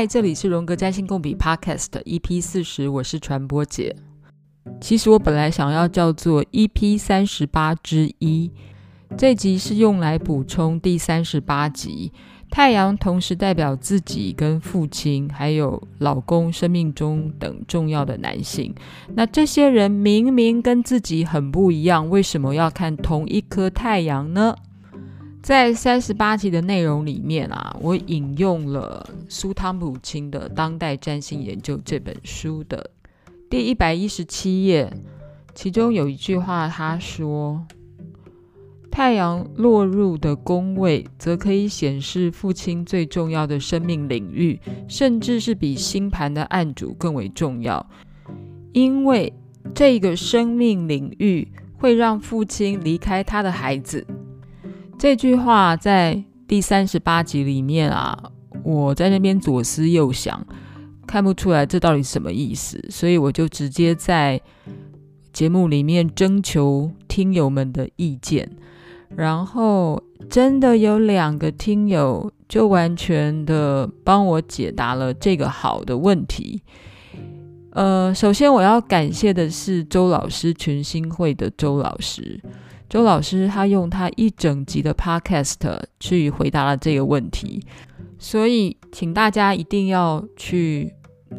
嗨，这里是荣格占星共笔 Podcast EP 四十，我是传播姐。其实我本来想要叫做 EP 三十八之一，这集是用来补充第三十八集。太阳同时代表自己跟父亲，还有老公生命中等重要的男性。那这些人明明跟自己很不一样，为什么要看同一颗太阳呢？在三十八集的内容里面啊，我引用了苏汤普钦的《当代占星研究》这本书的第一百一十七页，其中有一句话，他说：“太阳落入的宫位，则可以显示父亲最重要的生命领域，甚至是比星盘的暗主更为重要，因为这个生命领域会让父亲离开他的孩子。”这句话在第三十八集里面啊，我在那边左思右想，看不出来这到底什么意思，所以我就直接在节目里面征求听友们的意见，然后真的有两个听友就完全的帮我解答了这个好的问题。呃，首先我要感谢的是周老师群星会的周老师。周老师他用他一整集的 podcast 去回答了这个问题，所以请大家一定要去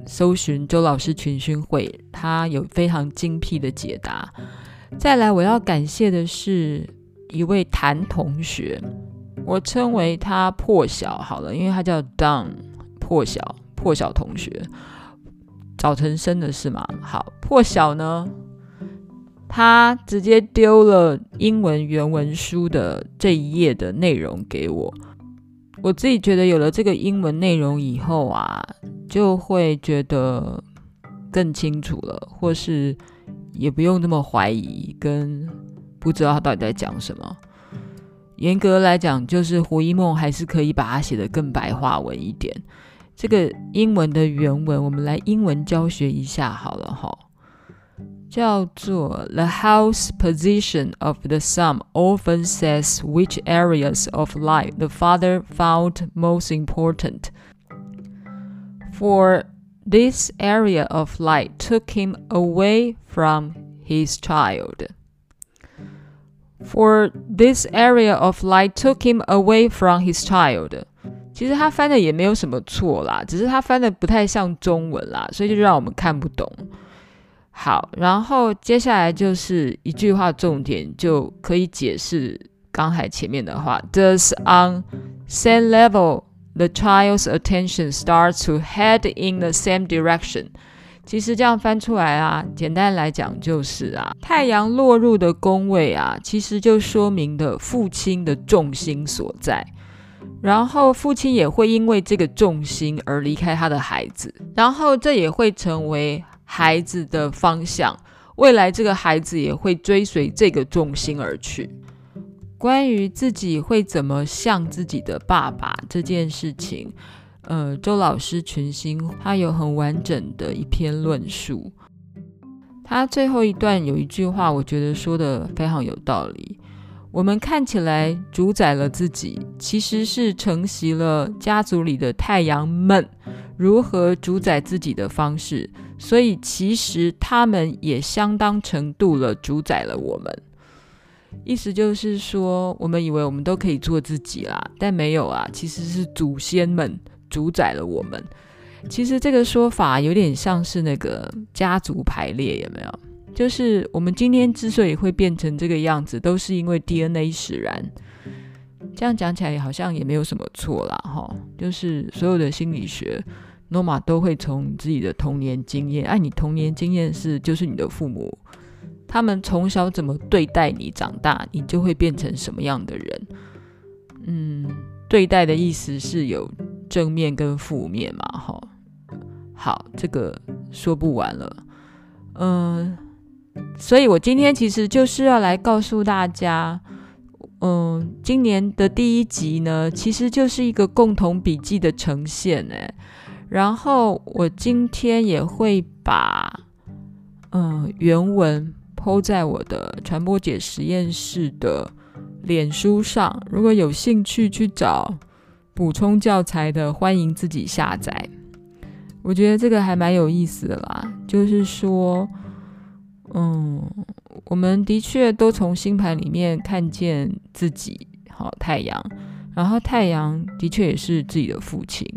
搜寻周老师群星会，他有非常精辟的解答。再来，我要感谢的是一位谭同学，我称为他破晓好了，因为他叫 Don 破晓破晓同学，早晨生的是吗？好，破晓呢？他直接丢了英文原文书的这一页的内容给我，我自己觉得有了这个英文内容以后啊，就会觉得更清楚了，或是也不用那么怀疑跟不知道他到底在讲什么。严格来讲，就是胡一梦还是可以把它写得更白话文一点。这个英文的原文，我们来英文教学一下好了哈。叫做 The house position of the sun often says which areas of life the father found most important. For this area of life took him away from his child. For this area of life took him away from his child. 其实他翻的也没有什么错啦，只是他翻的不太像中文啦，所以就让我们看不懂。 好，然后接下来就是一句话重点，就可以解释刚才前面的话。Does on same level the child's attention starts to head in the same direction？其实这样翻出来啊，简单来讲就是啊，太阳落入的宫位啊，其实就说明了父亲的重心所在，然后父亲也会因为这个重心而离开他的孩子，然后这也会成为。孩子的方向，未来这个孩子也会追随这个重心而去。关于自己会怎么像自己的爸爸这件事情，呃，周老师群星他有很完整的一篇论述。他最后一段有一句话，我觉得说得非常有道理。我们看起来主宰了自己，其实是承袭了家族里的太阳们如何主宰自己的方式。所以，其实他们也相当程度了主宰了我们。意思就是说，我们以为我们都可以做自己啦，但没有啊，其实是祖先们主宰了我们。其实这个说法有点像是那个家族排列，有没有？就是我们今天之所以会变成这个样子，都是因为 DNA 使然。这样讲起来好像也没有什么错啦，哈。就是所有的心理学。诺玛都会从自己的童年经验，哎、啊，你童年经验是就是你的父母，他们从小怎么对待你，长大你就会变成什么样的人。嗯，对待的意思是有正面跟负面嘛，哈。好，这个说不完了。嗯，所以我今天其实就是要来告诉大家，嗯，今年的第一集呢，其实就是一个共同笔记的呈现，哎。然后我今天也会把嗯、原文 po 在我的传播解实验室的脸书上，如果有兴趣去找补充教材的，欢迎自己下载。我觉得这个还蛮有意思的啦，就是说，嗯，我们的确都从星盘里面看见自己，好，太阳，然后太阳的确也是自己的父亲，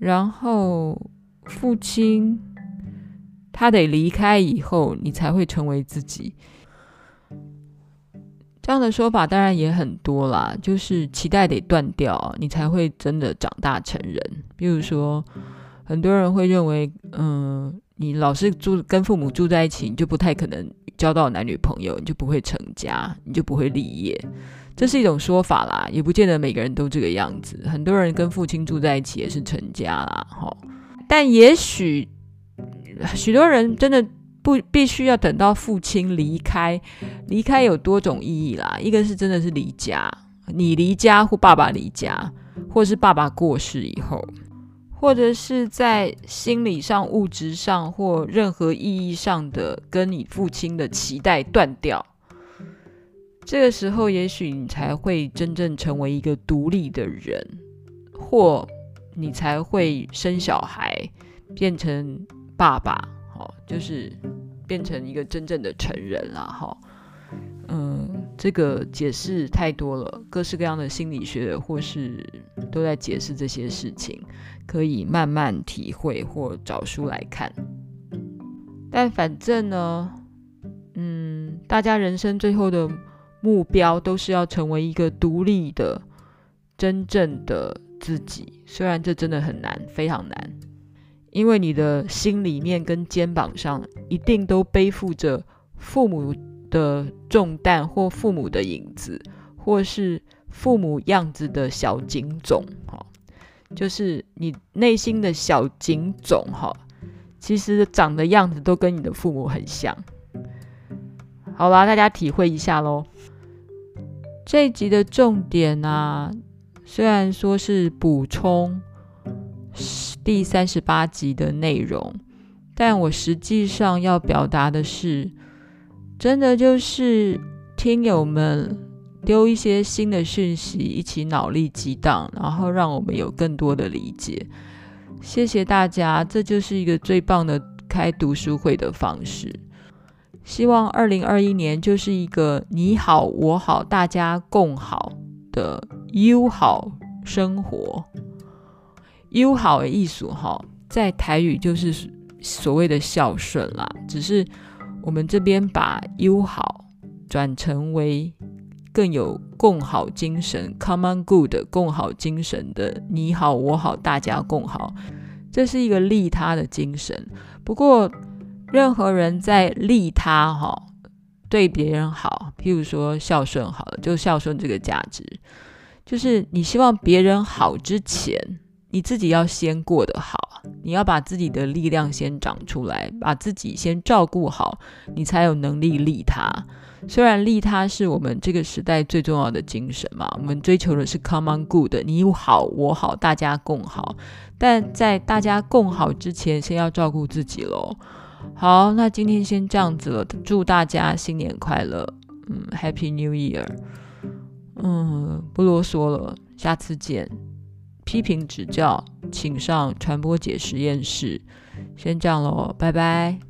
然后父亲他得离开以后，你才会成为自己。这样的说法当然也很多啦，就是脐带得断掉，你才会真的长大成人。比如说。很多人会认为，嗯，你老是住跟父母住在一起，你就不太可能交到男女朋友，你就不会成家，你就不会立业，这是一种说法啦，也不见得每个人都这个样子。很多人跟父亲住在一起也是成家啦，齁。但也许许多人真的不必须要等到父亲离开，离开有多种意义啦，一个是真的是离家，你离家或爸爸离家，或是爸爸过世以后。或者是在心理上、物质上或任何意义上的跟你父亲的脐带断掉，这个时候也许你才会真正成为一个独立的人，或你才会生小孩，变成爸爸，好，就是变成一个真正的成人了，哈。嗯，这个解释太多了，各式各样的心理学或是都在解释这些事情，可以慢慢体会或找书来看。但反正呢，嗯，大家人生最后的目标都是要成为一个独立的、真正的自己。虽然这真的很难，非常难，因为你的心里面跟肩膀上一定都背负着父母的重担，或父母的影子，或是父母样子的小警种，哈，就是你内心的小警种，哈，其实长的样子都跟你的父母很像。好啦，大家体会一下喽。这一集的重点啊，虽然说是补充第三十八集的内容，但我实际上要表达的是。真的就是听友们丢一些新的讯息，一起脑力激荡，然后让我们有更多的理解。谢谢大家，这就是一个最棒的开读书会的方式。希望二零二一年就是一个你好我好大家共好的友好生活。友好的意思哈，在台语就是所谓的孝顺啦，只是。我们这边把友好转成为更有共好精神 （common good） 共好精神的你好我好大家共好，这是一个利他的精神。不过，任何人在利他哈，对别人好，譬如说孝顺好了，就孝顺这个价值，就是你希望别人好之前。你自己要先过得好，你要把自己的力量先长出来，把自己先照顾好，你才有能力利他。虽然利他是我们这个时代最重要的精神嘛，我们追求的是 common good，你好我好大家共好，但在大家共好之前，先要照顾自己喽。好，那今天先这样子了，祝大家新年快乐，嗯，Happy New Year，嗯，不啰嗦了，下次见。批评指教，请上传播姐实验室。先这样喽，拜拜。